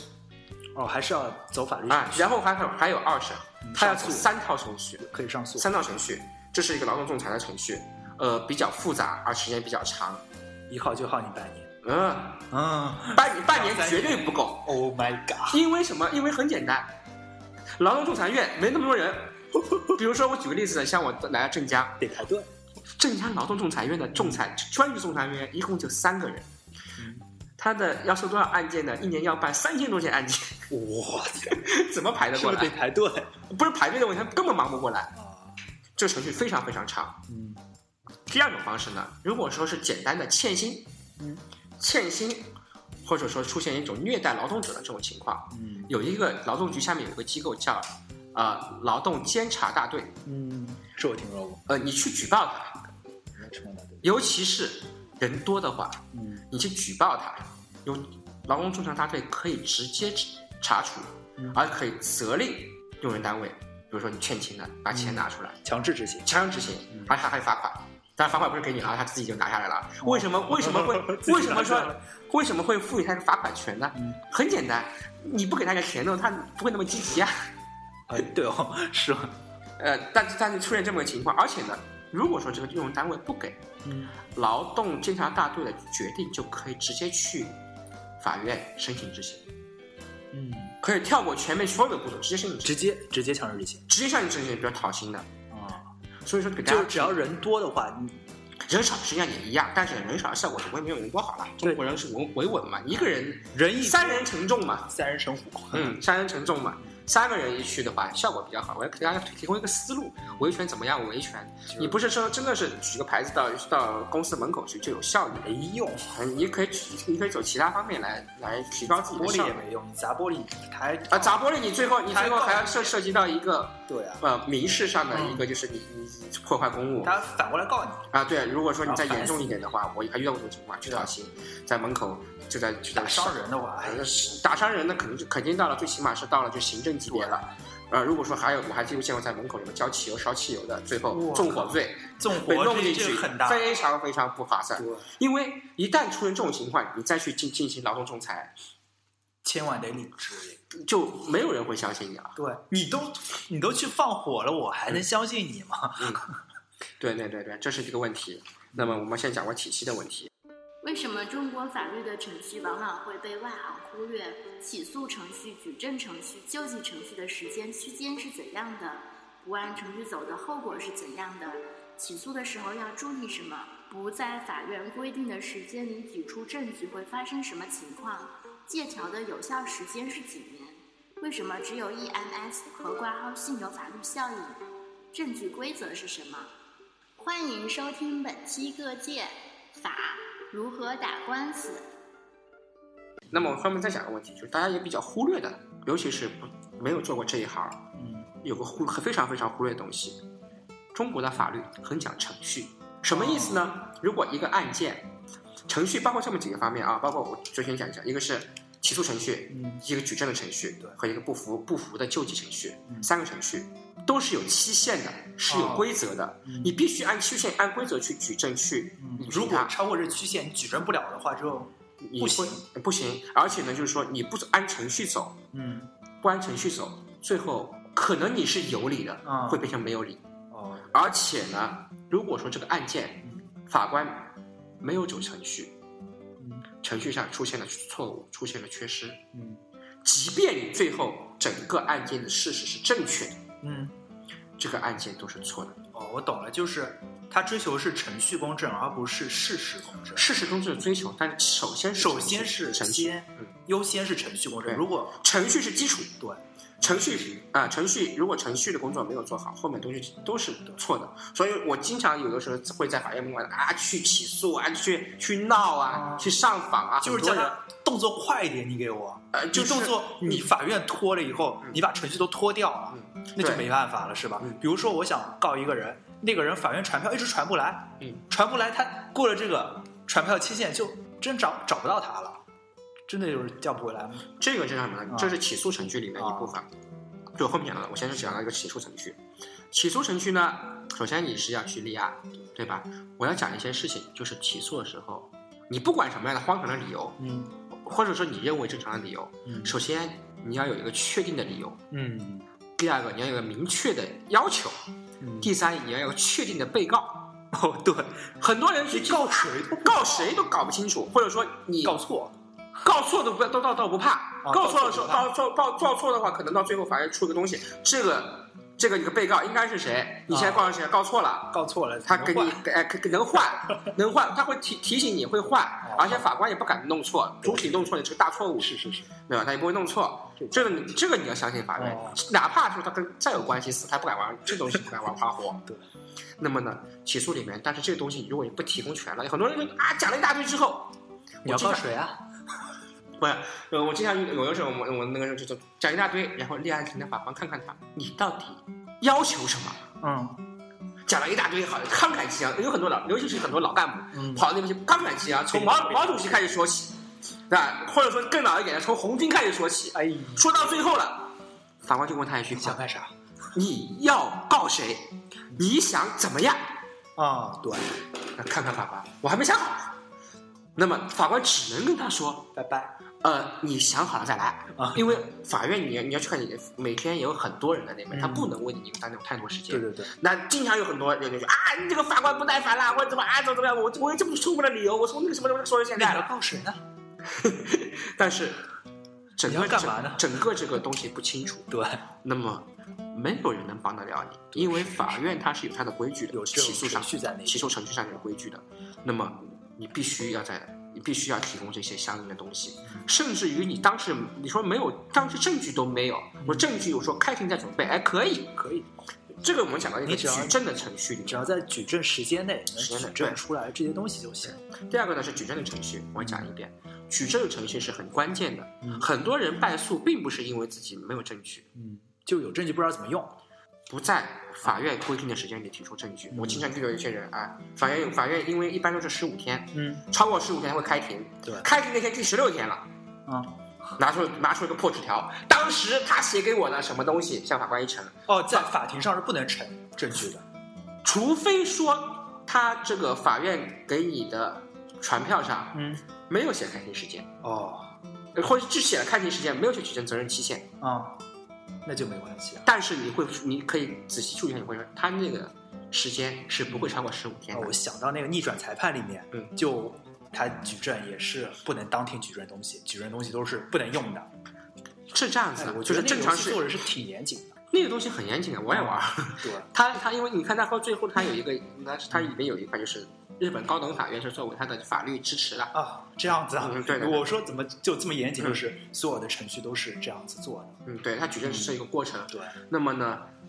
[SPEAKER 1] 哦，还是要走法律
[SPEAKER 4] 啊然后还有还有二审，他要走三套程序，
[SPEAKER 1] 可以上诉。
[SPEAKER 4] 三套程序，这是一个劳动仲裁的程序，呃，比较复杂，而时间比较长，
[SPEAKER 1] 一耗就耗你半年。
[SPEAKER 4] 嗯，
[SPEAKER 1] 嗯
[SPEAKER 4] 半年半年绝对不够
[SPEAKER 1] ，，Oh my god！
[SPEAKER 4] 因为什么？因为很简单，劳动仲裁院没那么多人。[laughs] 比如说，我举个例子，像我来到镇江，
[SPEAKER 1] 得排队。
[SPEAKER 4] 镇江劳动仲裁院的仲裁专职仲裁员一共就三个人，
[SPEAKER 1] 嗯
[SPEAKER 4] 他的要收多少案件呢？一年要办三千多件案件，
[SPEAKER 1] 哇，[laughs]
[SPEAKER 4] 怎么排得过来
[SPEAKER 1] 是不是得？排队？
[SPEAKER 4] 不是排队的问题，他根本忙不过来。
[SPEAKER 1] 啊，
[SPEAKER 4] 这个程序非常非常长。
[SPEAKER 1] 嗯
[SPEAKER 4] 第二种方式呢，如果说是简单的欠薪，
[SPEAKER 1] 嗯
[SPEAKER 4] 欠薪，或者说出现一种虐待劳动者的这种情况，
[SPEAKER 1] 嗯
[SPEAKER 4] 有一个劳动局下面有一个机构叫呃劳动监察大队，
[SPEAKER 1] 嗯，是我听说过。
[SPEAKER 4] 呃，你去举报他？尤其是人多的话，
[SPEAKER 1] 嗯
[SPEAKER 4] 你去举报他，有劳动仲裁大队可以直接查处，
[SPEAKER 1] 嗯
[SPEAKER 4] 而可以责令用人单位，比如说你欠薪的，把钱拿出来，
[SPEAKER 1] 强制执行。
[SPEAKER 4] 强制执行
[SPEAKER 1] 嗯，
[SPEAKER 4] 而且还还罚款。当然罚款不是给你了，他自己就拿下来了。为什么？为什么会？[laughs] 为什么说？为什么会赋予他一个罚款权呢？
[SPEAKER 1] 嗯
[SPEAKER 4] 很简单，你不给他个钱呢，他不会那么积极啊。[laughs]
[SPEAKER 1] 啊，[laughs] 对哦，是哦。
[SPEAKER 4] 呃，但是但是出现这么个情况，而且呢，如果说这个用人单位不给，
[SPEAKER 1] 嗯
[SPEAKER 4] 劳动监察大队的决定就可以直接去法院申请执行，
[SPEAKER 1] 嗯，
[SPEAKER 4] 可以跳过前面所有的步骤，直接申请，
[SPEAKER 1] 直接直接强制执行
[SPEAKER 4] 直接向你执行，比较讨薪的。
[SPEAKER 1] 啊。
[SPEAKER 4] 所以说给大家
[SPEAKER 1] 就只要人多的话，你
[SPEAKER 4] 人少实际上也一样，但是人少的效果总归没有人多好了。中国人是维维稳嘛，一个人
[SPEAKER 1] 人一
[SPEAKER 4] 三人承重嘛，
[SPEAKER 1] 三人成虎。
[SPEAKER 4] 嗯，三人承重嘛，三个人一去的话，效果比较好。我要给大家提供一个思路，维权怎么样维权？你不是说真的是举个牌子到到公司门口去就有效益？
[SPEAKER 1] 没用，
[SPEAKER 4] 嗯你可以你可以走其他方面来来提高自己的
[SPEAKER 1] 玻璃。也没用，你砸玻璃你还
[SPEAKER 4] 啊，砸玻璃，你最后你最后还要涉涉及到一个
[SPEAKER 1] 对啊，
[SPEAKER 4] 呃民事上的一个，就是你你破坏公务
[SPEAKER 1] 他反过来告你，
[SPEAKER 4] 啊。对，如果说你再严重一点的话，我还遇到过这种情况，去讨薪，在门口就在就在
[SPEAKER 1] 打伤人的话，
[SPEAKER 4] 打伤人的，可能就肯定到了，最起码是到了就行政级别了。呃，如果说还有，我还见过在门口里面浇汽油、烧汽油的，最后纵火罪
[SPEAKER 1] 纵
[SPEAKER 4] 被
[SPEAKER 1] 火这
[SPEAKER 4] 弄进去，
[SPEAKER 1] 很大，
[SPEAKER 4] 非常非常不划算。因为一旦出现这种情况，你再去进进行劳动仲裁，
[SPEAKER 1] 千万得理智。
[SPEAKER 4] 就没有人会相信你了。
[SPEAKER 1] 对你都你都去放火了，我还能相信你吗？[laughs]
[SPEAKER 4] 对对对对，这是一个问题。那么我们先讲过体系的问题。
[SPEAKER 3] 为什么中国法律的程序往往会被外行忽略？起诉程序、举证程序、救济程序的时间区间是怎样的？不按程序走的后果是怎样的？起诉的时候要注意什么？不在法院规定的时间里举出证据会发生什么情况？借条的有效时间是几年？为什么只有 EMS 和挂号信有法律效应？证据规则是什么？欢迎收听本期《各界法如何打官司》。
[SPEAKER 4] 那么我后面再讲个问题，就是大家也比较忽略的，尤其是不没有做过这一行，
[SPEAKER 1] 嗯，
[SPEAKER 4] 有个忽非常非常忽略的东西，中国的法律很讲程序，什么意思呢？如果一个案件程序包括这么几个方面啊，包括我就先讲一下，一个是起诉程序，
[SPEAKER 1] 嗯。
[SPEAKER 4] 一个举证的程序，
[SPEAKER 1] 对。
[SPEAKER 4] 和一个不服不服的救济程序，
[SPEAKER 1] 嗯。
[SPEAKER 4] 三个程序都是有期限的，是有
[SPEAKER 1] 哦
[SPEAKER 4] 规则的，
[SPEAKER 1] 嗯。
[SPEAKER 4] 你必须按期限按规则去举证去。
[SPEAKER 1] 如果超过这期限你举证不了的话，就
[SPEAKER 4] 你
[SPEAKER 1] 不行。
[SPEAKER 4] 不行，而且呢，就是说你不按程序走，
[SPEAKER 1] 嗯。
[SPEAKER 4] 不按程序走，最后可能你是有理的，
[SPEAKER 1] 嗯
[SPEAKER 4] 会变成没有理。
[SPEAKER 1] 哦。
[SPEAKER 4] 而且呢，如果说这个案件法官没有走程序，
[SPEAKER 1] 嗯。
[SPEAKER 4] 程序上出现了错误，出现了缺失，
[SPEAKER 1] 嗯。
[SPEAKER 4] 即便你最后整个案件的事实是正确的，
[SPEAKER 1] 嗯
[SPEAKER 4] 这个案件都是错的。
[SPEAKER 1] 哦，我懂了，就是他追求是程序公正，而不是事实公正。
[SPEAKER 4] 事实公正的追求，但首先是
[SPEAKER 1] 首先是
[SPEAKER 4] 程序，
[SPEAKER 1] 先
[SPEAKER 4] 嗯
[SPEAKER 1] 优先是程序公正，如果
[SPEAKER 4] 程序是基础，
[SPEAKER 1] 对
[SPEAKER 4] 程序啊、程序如果程序的工作没有做好，后面东西都是错的。所以我经常有的时候会在法院门口啊去起诉啊，去去闹啊，
[SPEAKER 1] 啊
[SPEAKER 4] 去上访啊，
[SPEAKER 1] 就是叫动作快一点，你给我。
[SPEAKER 4] 呃，就是
[SPEAKER 1] 动作，你法院拖了以后，
[SPEAKER 4] 嗯
[SPEAKER 1] 你把程序都拖掉了，那就没办法了，是吧
[SPEAKER 4] 嗯？
[SPEAKER 1] 比如说，我想告一个人，那个人法院传票一直传不来，
[SPEAKER 4] 嗯，
[SPEAKER 1] 传不来，他过了这个传票期限，就真找找不到他了，真的就是叫不回来吗？
[SPEAKER 4] 这个是什么呢
[SPEAKER 1] 啊？
[SPEAKER 4] 这是起诉程序里面一部分。就后面讲到的，我先是讲到一个起诉程序。起诉程序呢，首先你是要去立案，对吧？我要讲一些事情，就是起诉的时候，你不管什么样的荒唐的理由，
[SPEAKER 1] 嗯
[SPEAKER 4] 或者说你认为正常的理由，
[SPEAKER 1] 嗯
[SPEAKER 4] 首先你要有一个确定的理由，
[SPEAKER 1] 嗯
[SPEAKER 4] 第二个你要有个明确的要求，
[SPEAKER 1] 嗯，
[SPEAKER 4] 第三你要有确定的被告。[laughs]
[SPEAKER 1] 哦对，
[SPEAKER 4] 很多人去
[SPEAKER 1] 告谁都
[SPEAKER 4] 告谁都搞不清楚，或者说你
[SPEAKER 1] 告错，
[SPEAKER 4] 告错都不都倒倒不怕，
[SPEAKER 1] 啊
[SPEAKER 4] 告错的时候
[SPEAKER 1] 告
[SPEAKER 4] 告错告告错的话，可能到最后法院出个东西，这个这个你个被告应该是谁？你现在告诉谁？告错了。
[SPEAKER 1] 告错了，
[SPEAKER 4] 他给你哎，可能换，[laughs] 能换，他会提提醒你会换，而且法官也不敢弄错，主体弄错你是个大错误，
[SPEAKER 1] 是是是，
[SPEAKER 4] 对吧？他也不会弄错，这个你这个你要相信法院
[SPEAKER 1] 哦，
[SPEAKER 4] 哪怕说他跟再有关系死，他不敢玩这东西，不敢玩花活。
[SPEAKER 1] 对。
[SPEAKER 4] 那么呢，起诉里面，但是这个东西如果你不提供全了，很多人就啊讲了一大堆之后，
[SPEAKER 1] 你要
[SPEAKER 4] 我经常
[SPEAKER 1] 告谁啊？[laughs]
[SPEAKER 4] 不是，呃，我经常有的时候，我我那个时候就讲一大堆，然后立案庭的法官看看他，你到底要求什么？
[SPEAKER 1] 嗯
[SPEAKER 4] 讲了一大堆，好慷慨激昂，有很多老，尤其是很多老干部，
[SPEAKER 1] 嗯
[SPEAKER 4] 跑到那边去慷慨激昂，从毛毛主席开始说起，对吧？或者说更老一点的，从红军开始说起，
[SPEAKER 1] 哎，
[SPEAKER 4] 说到最后了，法官就问他一句话：
[SPEAKER 1] 想干啥？
[SPEAKER 4] 你要告谁？你想怎么样？
[SPEAKER 1] 啊，对，
[SPEAKER 4] 那看看法官，我还没想好。那么法官只能跟他说，
[SPEAKER 1] 拜拜。
[SPEAKER 4] 呃，你想好了再来
[SPEAKER 1] 啊
[SPEAKER 4] 因为法院你要你要去看你每天也有很多人在那边，
[SPEAKER 1] 嗯
[SPEAKER 4] 他不能为你耽误太多时间。
[SPEAKER 1] 对对对，
[SPEAKER 4] 那经常有很多人就说啊，你这个法官不耐烦了，或者怎么啊，怎么怎么样，我我有这么充分的理由，我从那个什么什么说到现
[SPEAKER 1] 在你要。告谁呢？[laughs]
[SPEAKER 4] 但是整个
[SPEAKER 1] 干嘛呢
[SPEAKER 4] 整整个这个东西不清楚，[laughs]
[SPEAKER 1] 对，
[SPEAKER 4] 那么没有人能帮得了你，因为法院它是有它的规矩的，
[SPEAKER 1] 有
[SPEAKER 4] 起诉上起诉程序上有规矩的。那么你必须要在你必须要提供这些相应的东西，甚至于你当时你说没有，当时证据都没有，我证据我说开庭在准备，哎，可以，
[SPEAKER 1] 可以，
[SPEAKER 4] 这个我们讲到一个
[SPEAKER 1] 你
[SPEAKER 4] 举证的程序里面。
[SPEAKER 1] 只要在举证时间内能举证出来这些东西就行。
[SPEAKER 4] 第二个呢是举证的程序，我讲一遍，举证的程序是很关键的。
[SPEAKER 1] 嗯
[SPEAKER 4] 很多人败诉并不是因为自己没有证据，
[SPEAKER 1] 嗯，就有证据不知道怎么用。
[SPEAKER 4] 不在法院规定的时间里提出证据。我经常遇到一些人啊，法院法院因为一般都是十五天，
[SPEAKER 1] 嗯，
[SPEAKER 4] 超过十五天会开庭，
[SPEAKER 1] 对，
[SPEAKER 4] 开庭那天第十六天了，
[SPEAKER 1] 啊，
[SPEAKER 4] 拿出拿出一个破纸条，当时他写给我的什么东西，向法官一呈，
[SPEAKER 1] 哦，在法庭上是不能呈证据的。
[SPEAKER 4] 除非说他这个法院给你的传票上
[SPEAKER 1] 嗯，
[SPEAKER 4] 没有写开庭时间，
[SPEAKER 1] 哦，
[SPEAKER 4] 呃或者只写了开庭时间，没有去举证责任期限，
[SPEAKER 1] 啊，那就没关系啊。
[SPEAKER 4] 但是你会你可以仔细注意一下，你会说他那个时间是不会超过十五天
[SPEAKER 1] 我。想到那个逆转裁判里面，
[SPEAKER 4] 嗯
[SPEAKER 1] 就他举证也是不能当庭举证东西，举证东西都是不能用的。
[SPEAKER 4] 是这样子
[SPEAKER 1] 我
[SPEAKER 4] 就是
[SPEAKER 1] 觉得
[SPEAKER 4] 正常是
[SPEAKER 1] 做人是挺严谨的。
[SPEAKER 4] 那个东西很严谨的，我也玩儿。
[SPEAKER 1] 对，[laughs]
[SPEAKER 4] 他他因为你看他到最后他有一个，那他里面有一块就是日本高等法院是作为它的法律支持的。
[SPEAKER 1] 啊，这样子啊，
[SPEAKER 4] 嗯对对对
[SPEAKER 1] 我说怎么就这么严谨，
[SPEAKER 4] 嗯
[SPEAKER 1] 就是所有的程序都是这样子做的。
[SPEAKER 4] 嗯，对，它举证是一个过程。
[SPEAKER 1] 对，
[SPEAKER 4] 那么呢，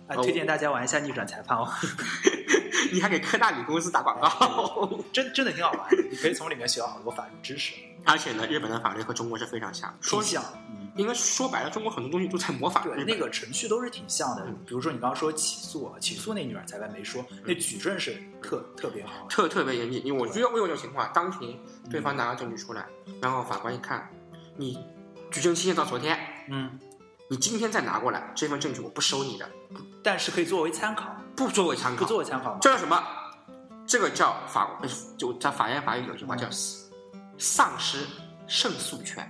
[SPEAKER 1] 啊，
[SPEAKER 4] 哦
[SPEAKER 1] 推荐大家玩一下逆转裁判哦，[laughs]
[SPEAKER 4] 你还给科大理公司打广告，[laughs]
[SPEAKER 1] 真真的挺好玩的，你可以从里面学到很多法律知识。
[SPEAKER 4] 而且呢，日本的法律和中国是非常像。说
[SPEAKER 1] 挺像，嗯，
[SPEAKER 4] 应该说白了，中国很多东西都在模仿
[SPEAKER 1] 对，那个程序都是挺像的
[SPEAKER 4] 嗯。
[SPEAKER 1] 比如说你刚刚说起诉，啊起诉那女儿裁判没说，那举证是特特别好。
[SPEAKER 4] 特特别严谨，因为我遇到过这种情况，当庭对方拿了证据出来，然后法官一看，你举证期限到昨天，
[SPEAKER 1] 嗯，
[SPEAKER 4] 你今天再拿过来这份证据，我不收你的，
[SPEAKER 1] 但是可以作为参考，
[SPEAKER 4] 不作为参考不。
[SPEAKER 1] 作为参考吗？
[SPEAKER 4] 这叫什么？这个叫法，呃就在法院法语有句话叫丧失胜诉权。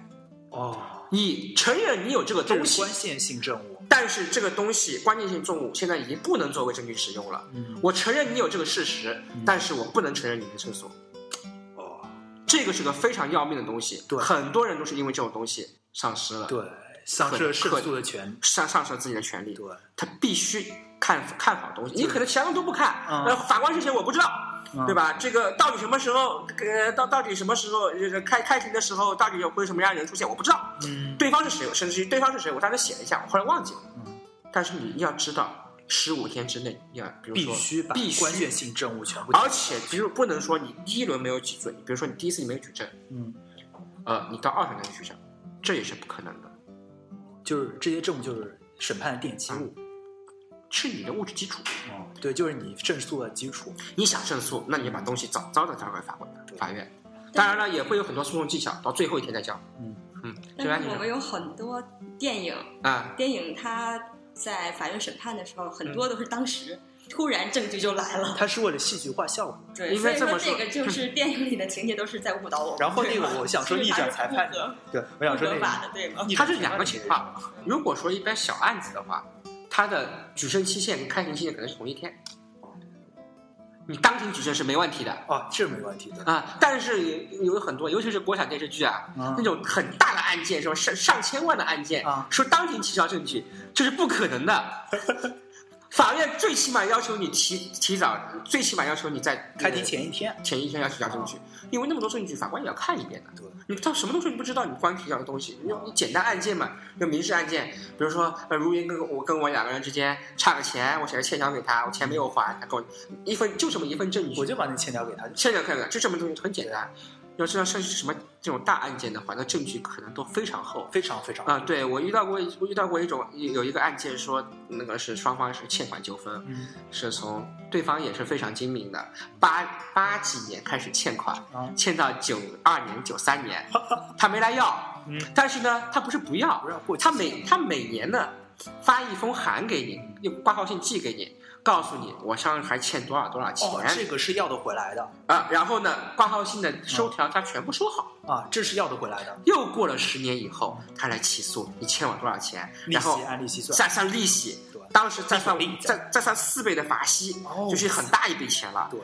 [SPEAKER 1] 哦，
[SPEAKER 4] 你承认你有这个东西
[SPEAKER 1] 关，键性证物。
[SPEAKER 4] 但是这个东西关键性证物现在已经不能作为证据使用了。
[SPEAKER 1] 嗯，
[SPEAKER 4] 我承认你有这个事实
[SPEAKER 1] 嗯，
[SPEAKER 4] 但是我不能承认你能胜诉。
[SPEAKER 1] 哦，
[SPEAKER 4] 这个是个非常要命的东西，
[SPEAKER 1] 对
[SPEAKER 4] 很多人都是因为这种东西丧失了，
[SPEAKER 1] 对，丧失了申诉的权。
[SPEAKER 4] 丧丧失了自己的权利。
[SPEAKER 1] 对，
[SPEAKER 4] 他必须看看好东西，你可能其他都不看，
[SPEAKER 1] 嗯
[SPEAKER 4] 呃，法官是谁我不知道，
[SPEAKER 1] 嗯
[SPEAKER 4] 对吧？这个到底什么时候，呃，到到底什么时候，呃开开庭的时候，到底有会什么样的人出现，我不知道。
[SPEAKER 1] 嗯，
[SPEAKER 4] 对方是谁，甚至于对方是谁，我当时写了一下，我后来忘记了。
[SPEAKER 1] 嗯
[SPEAKER 4] 但是你要知道，十五天之内要，比如说
[SPEAKER 1] 必须把
[SPEAKER 4] 必须
[SPEAKER 1] 关键性证物全部。
[SPEAKER 4] 而且比如不能说你第一轮没有举证，比如说你第一次你没有举证，
[SPEAKER 1] 嗯，
[SPEAKER 4] 呃，你到二审再去举证，这也是不可能的，
[SPEAKER 1] 就是这些证物就是审判的奠基物。
[SPEAKER 4] 是你的物质基础。
[SPEAKER 1] 哦，对，就是你胜诉的基础。
[SPEAKER 4] 你想胜诉，那你就把东西早早的交给法官法院。当然了，也会有很多诉讼技巧，到最后一天再交。
[SPEAKER 1] 嗯
[SPEAKER 4] 嗯，
[SPEAKER 5] 但是我们有很多电影，
[SPEAKER 4] 啊，
[SPEAKER 5] 电影它在法院审判的时候，很多都是当时突然证据就来了。
[SPEAKER 1] 它是为了戏剧化效果。
[SPEAKER 5] 对，
[SPEAKER 4] 应
[SPEAKER 5] 所以说
[SPEAKER 4] 这么说
[SPEAKER 5] 这个就是 [laughs] 电影里的情节都是在误导我们。
[SPEAKER 1] 然后那个我想说逆转裁判对，我想说那个
[SPEAKER 5] 法的，对吗？
[SPEAKER 1] 逆
[SPEAKER 4] 它是两个情况。如果说一般小案子的话，它的举证期限跟开庭期限可能是同一天。你当庭举证是没问题的
[SPEAKER 1] 哦，这没问题的。
[SPEAKER 4] 啊，但是有有很多，尤其是国产电视剧啊，
[SPEAKER 1] 嗯
[SPEAKER 4] 那种很大的案件，说上上千万的案件，
[SPEAKER 1] 啊
[SPEAKER 4] 说当庭提交证据，这是不可能的。[laughs] 法院最起码要求你提提早，最起码要求你在
[SPEAKER 1] 开庭前一天。
[SPEAKER 4] 前一天要提交证据，因为那么多证据，法官也要看一遍的。
[SPEAKER 1] 对，
[SPEAKER 4] 你到什么东西你不知道，你光提交的东西，你你简单案件嘛，就民事案件，比如说呃，如云跟我跟我两个人之间差个钱，我写个欠条给他，我钱没有还，他给我一份就这么一份证据，
[SPEAKER 1] 我就把那欠条给他。
[SPEAKER 4] 欠条看看就这么东西很简单。要知道像是什么这种大案件的话，那证据可能都非常厚。
[SPEAKER 1] 非常非常
[SPEAKER 4] 啊、对我遇到过，我遇到过一种有有一个案件说，那个是双方是欠款纠纷，
[SPEAKER 1] 嗯
[SPEAKER 4] 是从对方也是非常精明的，八八几年开始欠款，
[SPEAKER 1] 啊
[SPEAKER 4] 欠到九二年、九三年，[laughs] 他没来要，
[SPEAKER 1] 嗯
[SPEAKER 4] 但是呢，他不是不要他每他每年呢发一封函给你，用挂号信寄给你，告诉你我上还欠多少多少钱
[SPEAKER 1] 哦，这个是要得回来的
[SPEAKER 4] 啊，然后呢，挂号信的收条他全部收好。
[SPEAKER 1] 啊，这是要得回来的。
[SPEAKER 4] 又过了十年以后，他来起诉你欠我多少钱，
[SPEAKER 1] 利
[SPEAKER 4] 然后
[SPEAKER 1] 息按利息算。
[SPEAKER 4] 再算利息，
[SPEAKER 1] 对
[SPEAKER 4] 当时再算再再算四倍的罚息，
[SPEAKER 1] 哦
[SPEAKER 4] 就是很大一笔钱了。
[SPEAKER 1] 对。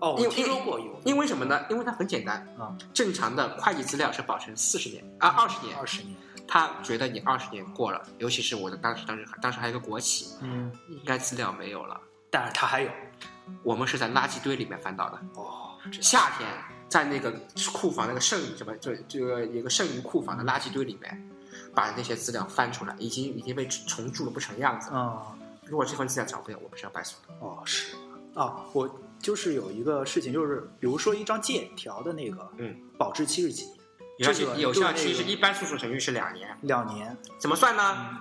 [SPEAKER 1] 哦，我
[SPEAKER 4] 因
[SPEAKER 1] 听说过有
[SPEAKER 4] 因为什么呢？因为它很简单
[SPEAKER 1] 啊，
[SPEAKER 4] 正常的会计资料是保存四十年啊二十年，
[SPEAKER 1] 二十年。
[SPEAKER 4] 他觉得你二十年过了，尤其是我的当时当时当时还有个国企，
[SPEAKER 1] 嗯，
[SPEAKER 4] 应该资料没有了，
[SPEAKER 1] 但是他还有。
[SPEAKER 4] 我们是在垃圾堆里面翻到的。
[SPEAKER 1] 哦，这
[SPEAKER 4] 夏天在那个库房那个剩什么，就这个一个剩余库房的垃圾堆里面，把那些资料翻出来，已经已经被重铸的不成样子了。
[SPEAKER 1] 啊、
[SPEAKER 4] 如果这份资料找不到，我们是要败诉的。
[SPEAKER 1] 哦，是啊，我就是有一个事情，就是比如说一张借条的那个，
[SPEAKER 4] 嗯，
[SPEAKER 1] 保质期是几年？
[SPEAKER 4] 有效
[SPEAKER 1] 这个
[SPEAKER 4] 期有效期是一般诉讼程序是两年，
[SPEAKER 1] 两年。
[SPEAKER 4] 怎么算呢？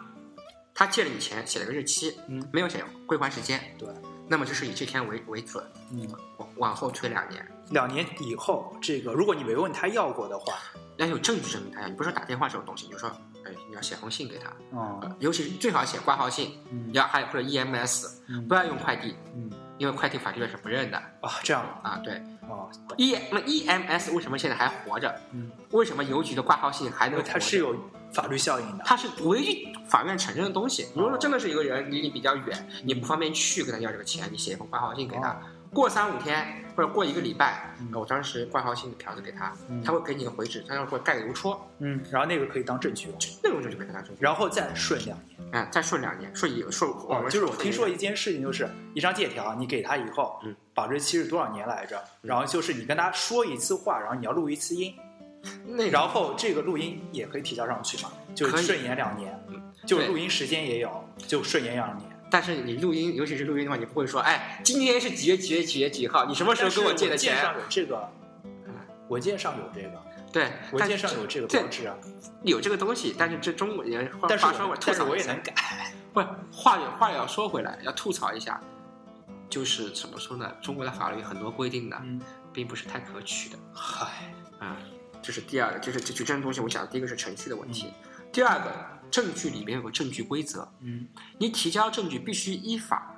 [SPEAKER 4] 他借了你钱，写了个日期，
[SPEAKER 1] 嗯
[SPEAKER 4] 没有写归还时间，
[SPEAKER 1] 对，
[SPEAKER 4] 那么就是以这天为为准，
[SPEAKER 1] 嗯，
[SPEAKER 4] 往往后推两年。
[SPEAKER 1] 两年以后，这个如果你没问他要过的话，
[SPEAKER 4] 要有证据证明他要，你不是说打电话这种东西，你就说，哎，你要写封信给他，
[SPEAKER 1] 哦
[SPEAKER 4] 呃尤其是最好写挂号信，
[SPEAKER 1] 嗯
[SPEAKER 4] 要还有或者 EMS，
[SPEAKER 1] 嗯
[SPEAKER 4] 不要用快递，
[SPEAKER 1] 嗯
[SPEAKER 4] 因为快递法律是不认的
[SPEAKER 1] 啊，这样
[SPEAKER 4] 啊。对
[SPEAKER 1] 哦
[SPEAKER 4] ，，E 那 EMS 为什么现在还活着？
[SPEAKER 1] 嗯，
[SPEAKER 4] 为什么邮局的挂号信还能？
[SPEAKER 1] 它是有法律效应的。
[SPEAKER 4] 它是唯一法院承认的东西。如果说真的是一个人离你比较远，你不方便去跟他要这个钱，你写一封挂号信给他
[SPEAKER 1] 哦，
[SPEAKER 4] 过三五天或者过一个礼拜
[SPEAKER 1] 嗯，
[SPEAKER 4] 我当时挂号信的条子给他
[SPEAKER 1] 嗯，
[SPEAKER 4] 他会给你个回执，他要会盖个邮戳，
[SPEAKER 1] 嗯，然后那个可以当证据用，
[SPEAKER 4] 那种就就给他证据。
[SPEAKER 1] 然后再顺两年。
[SPEAKER 4] 嗯，再顺两年，顺一顺我
[SPEAKER 1] 哦，
[SPEAKER 4] 们
[SPEAKER 1] 就是我听说
[SPEAKER 4] 一
[SPEAKER 1] 一件事情，就是一张借条，你给他以后，
[SPEAKER 4] 嗯，
[SPEAKER 1] 保质期是多少年来着？然后就是你跟他说一次话，然后你要录一次音，
[SPEAKER 4] 那
[SPEAKER 1] 然后这个录音也可以提交上去嘛，就
[SPEAKER 4] 可以
[SPEAKER 1] 顺延两年
[SPEAKER 4] 嗯，
[SPEAKER 1] 就录音时间也有，就顺延两年。
[SPEAKER 4] 但是你录音，尤其是录音的话，你不会说，哎，今天是几月几月几月几号，你什么时候给我借的钱
[SPEAKER 1] 文件上
[SPEAKER 4] 钱？
[SPEAKER 1] 有这个
[SPEAKER 4] 嗯，
[SPEAKER 1] 文件上有这个，
[SPEAKER 4] 对，
[SPEAKER 1] 文件上有这个
[SPEAKER 4] 这
[SPEAKER 1] 标志啊。
[SPEAKER 4] 有这个东西，但是这中国人话
[SPEAKER 1] 但是
[SPEAKER 4] 话说我吐槽
[SPEAKER 1] 我也能改。
[SPEAKER 4] 不是话也话也要说回来，要吐槽一下，就是怎么说呢？中国的法律很多规定的，
[SPEAKER 1] 嗯，
[SPEAKER 4] 并不是太可取的
[SPEAKER 1] 嗨，
[SPEAKER 4] 啊。这是第二个，就是这举证东西，我讲的第一个是程序的问题，第二个证据里面有个证据规则，
[SPEAKER 1] 嗯。
[SPEAKER 4] 你提交证据必须依法，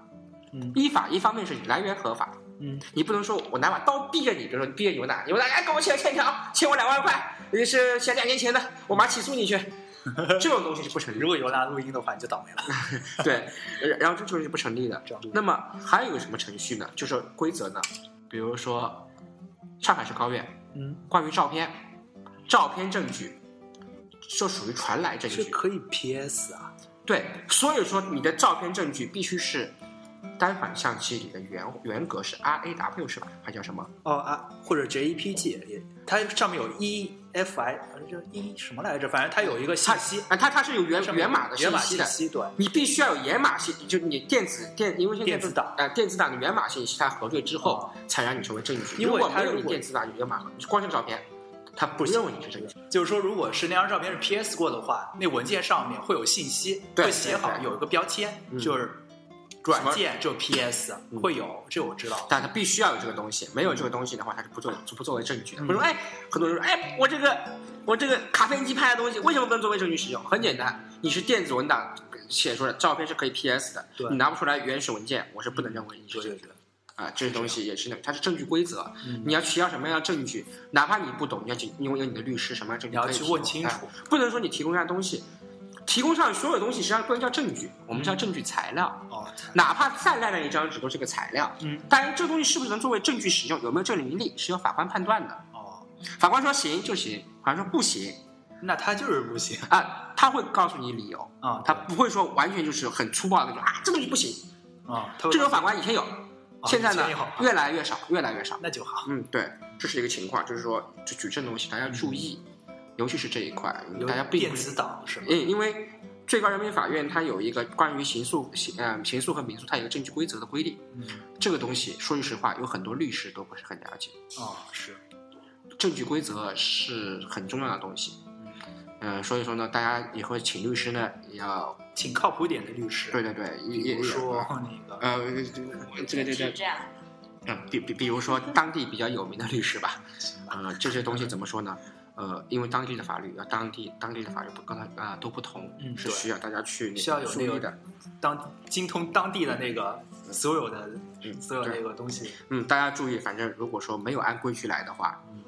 [SPEAKER 1] 嗯。
[SPEAKER 4] 依法一方面是来源合法，
[SPEAKER 1] 嗯。
[SPEAKER 4] 你不能说我拿把刀逼着你，比如说你逼着牛奶，牛奶哎给我欠欠条，欠我两万块，你是前两年前的，我马上起诉你去，[laughs] 这种东西是不成立
[SPEAKER 1] 如。果有拿录音的话，你就倒霉了。[laughs]
[SPEAKER 4] 对，呃然后这就是不成立的。那么还有一个什么程序呢？就是规则呢，比如说上海市高院
[SPEAKER 1] 嗯，
[SPEAKER 4] 关于照片，照片证据就属于传来证据。
[SPEAKER 1] 是可以 PS 啊。
[SPEAKER 4] 对，所以说你的照片证据必须是单反相机里的原原格是 RAW 是吧？还叫什么？
[SPEAKER 1] 哦啊，或者 JPG 也，它上面有 EFI，呃这 E 什么来着？反正它有一个信息，
[SPEAKER 4] 啊，它它是有原
[SPEAKER 1] 上面
[SPEAKER 4] 源码的信息的。
[SPEAKER 1] 息，对，
[SPEAKER 4] 你必须要有源码信，就你电子电，因为现在
[SPEAKER 1] 电子档
[SPEAKER 4] 呃，电子档的源码信息它核对之后，
[SPEAKER 1] 哦
[SPEAKER 4] 才让你成为证据。
[SPEAKER 1] 因为
[SPEAKER 4] 如果
[SPEAKER 1] 它如果
[SPEAKER 4] 没有你电子档有源码，光是照片，它不认为你是证据。
[SPEAKER 1] 就是说，如果是那张照片是 PS 过的话，那文件上面会有信息，
[SPEAKER 4] 对
[SPEAKER 1] 会写好有一个标签，
[SPEAKER 4] 嗯
[SPEAKER 1] 就是软件就 PS
[SPEAKER 4] 嗯
[SPEAKER 1] 会有，这我知道。
[SPEAKER 4] 但他必须要有这个东西，没有这个东西的话，他是不作不作为证据的。
[SPEAKER 1] 嗯
[SPEAKER 4] 比如说，哎，很多人说，哎，我这个我这个卡片机拍的东西为什么不能作为证据使用？很简单，你是电子文档写出来，照片是可以 PS 的，
[SPEAKER 1] 对
[SPEAKER 4] 你拿不出来原始文件，我是不能认为你是证据的。啊，这些东西也是那，它是证据规则。
[SPEAKER 1] 嗯
[SPEAKER 4] 你要提交什么样的证据，哪怕你不懂，你要去因为有你的律师什么样的证据
[SPEAKER 1] 你要去问清
[SPEAKER 4] 哎
[SPEAKER 1] 楚。
[SPEAKER 4] 不能说你提供一样东西，提供上所有东西实际上不能叫证据，我们叫证据材料。
[SPEAKER 1] 哦，
[SPEAKER 4] 哪怕再烂的一张纸都是个材料。
[SPEAKER 1] 嗯，
[SPEAKER 4] 当然这东西是不是能作为证据使用，有没有证明力，是由法官判断的。
[SPEAKER 1] 哦，
[SPEAKER 4] 法官说行就行，法官说不行
[SPEAKER 1] 那他就是不行
[SPEAKER 4] 啊，他会告诉你理由，
[SPEAKER 1] 啊，
[SPEAKER 4] 他不会说完全就是很粗暴的那种啊，这东西不行。
[SPEAKER 1] 啊，
[SPEAKER 4] 这种法官以前有，现在呢越来越少，越来越少。
[SPEAKER 1] 那就好。
[SPEAKER 4] 嗯，对，这是一个情况，就是说就举证东西大家注意，尤其是这一块，大家并
[SPEAKER 1] 电
[SPEAKER 4] 不是
[SPEAKER 1] 子档是吗？
[SPEAKER 4] 因因为最高人民法院它有一个关于刑诉刑呃刑诉和民诉它有一个证据规则的规定，
[SPEAKER 1] 嗯，
[SPEAKER 4] 这个东西说句实话，有很多律师都不是很了解。
[SPEAKER 1] 哦，是，
[SPEAKER 4] 证据规则是很重要的东西，嗯、所以说呢，大家以后请律师呢也要
[SPEAKER 1] 请靠谱点的律师。
[SPEAKER 4] 对对对，也也
[SPEAKER 1] 比如说那个，
[SPEAKER 4] 呃这个这个
[SPEAKER 5] 是这样。
[SPEAKER 4] 嗯，比比比如说当地比较有名的律师吧，呃，这些东西怎么说呢？呃，因为当地的法律要当地当地的法律不跟它啊、都不同，
[SPEAKER 1] 嗯
[SPEAKER 4] 是需要大家去
[SPEAKER 1] 需要有那个
[SPEAKER 4] 的。
[SPEAKER 1] 当精通当地的那个所有的
[SPEAKER 4] 嗯
[SPEAKER 1] 所有
[SPEAKER 4] 对
[SPEAKER 1] 那个东西。
[SPEAKER 4] 嗯，大家注意，反正如果说没有按规矩来的话，
[SPEAKER 1] 嗯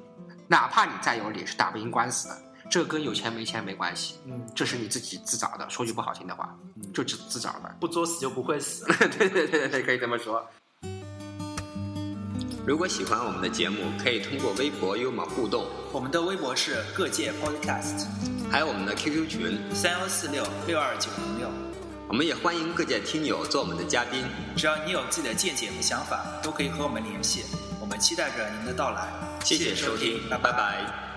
[SPEAKER 4] 哪怕你再有理，是打不赢官司的。这跟有钱没钱没关系，
[SPEAKER 1] 嗯，
[SPEAKER 4] 这是你自己自找的。说句不好听的话，
[SPEAKER 1] 嗯
[SPEAKER 4] 就自自找的。
[SPEAKER 1] 不作死就不会死。
[SPEAKER 4] 对 [laughs] 对对对对，可以这么说。
[SPEAKER 2] 如果喜欢我们的节目，可以通过微博与我们互动，
[SPEAKER 1] 我们的微博是各界 Podcast
[SPEAKER 2] 还有我们的 QQ 群。
[SPEAKER 1] 三幺四六六二九零六，
[SPEAKER 2] 我们也欢迎各界听友做我们的嘉宾。
[SPEAKER 1] 只要你有自己的见解和想法，都可以和我们联系。我们期待着您的到来。
[SPEAKER 2] 谢谢收听，拜拜。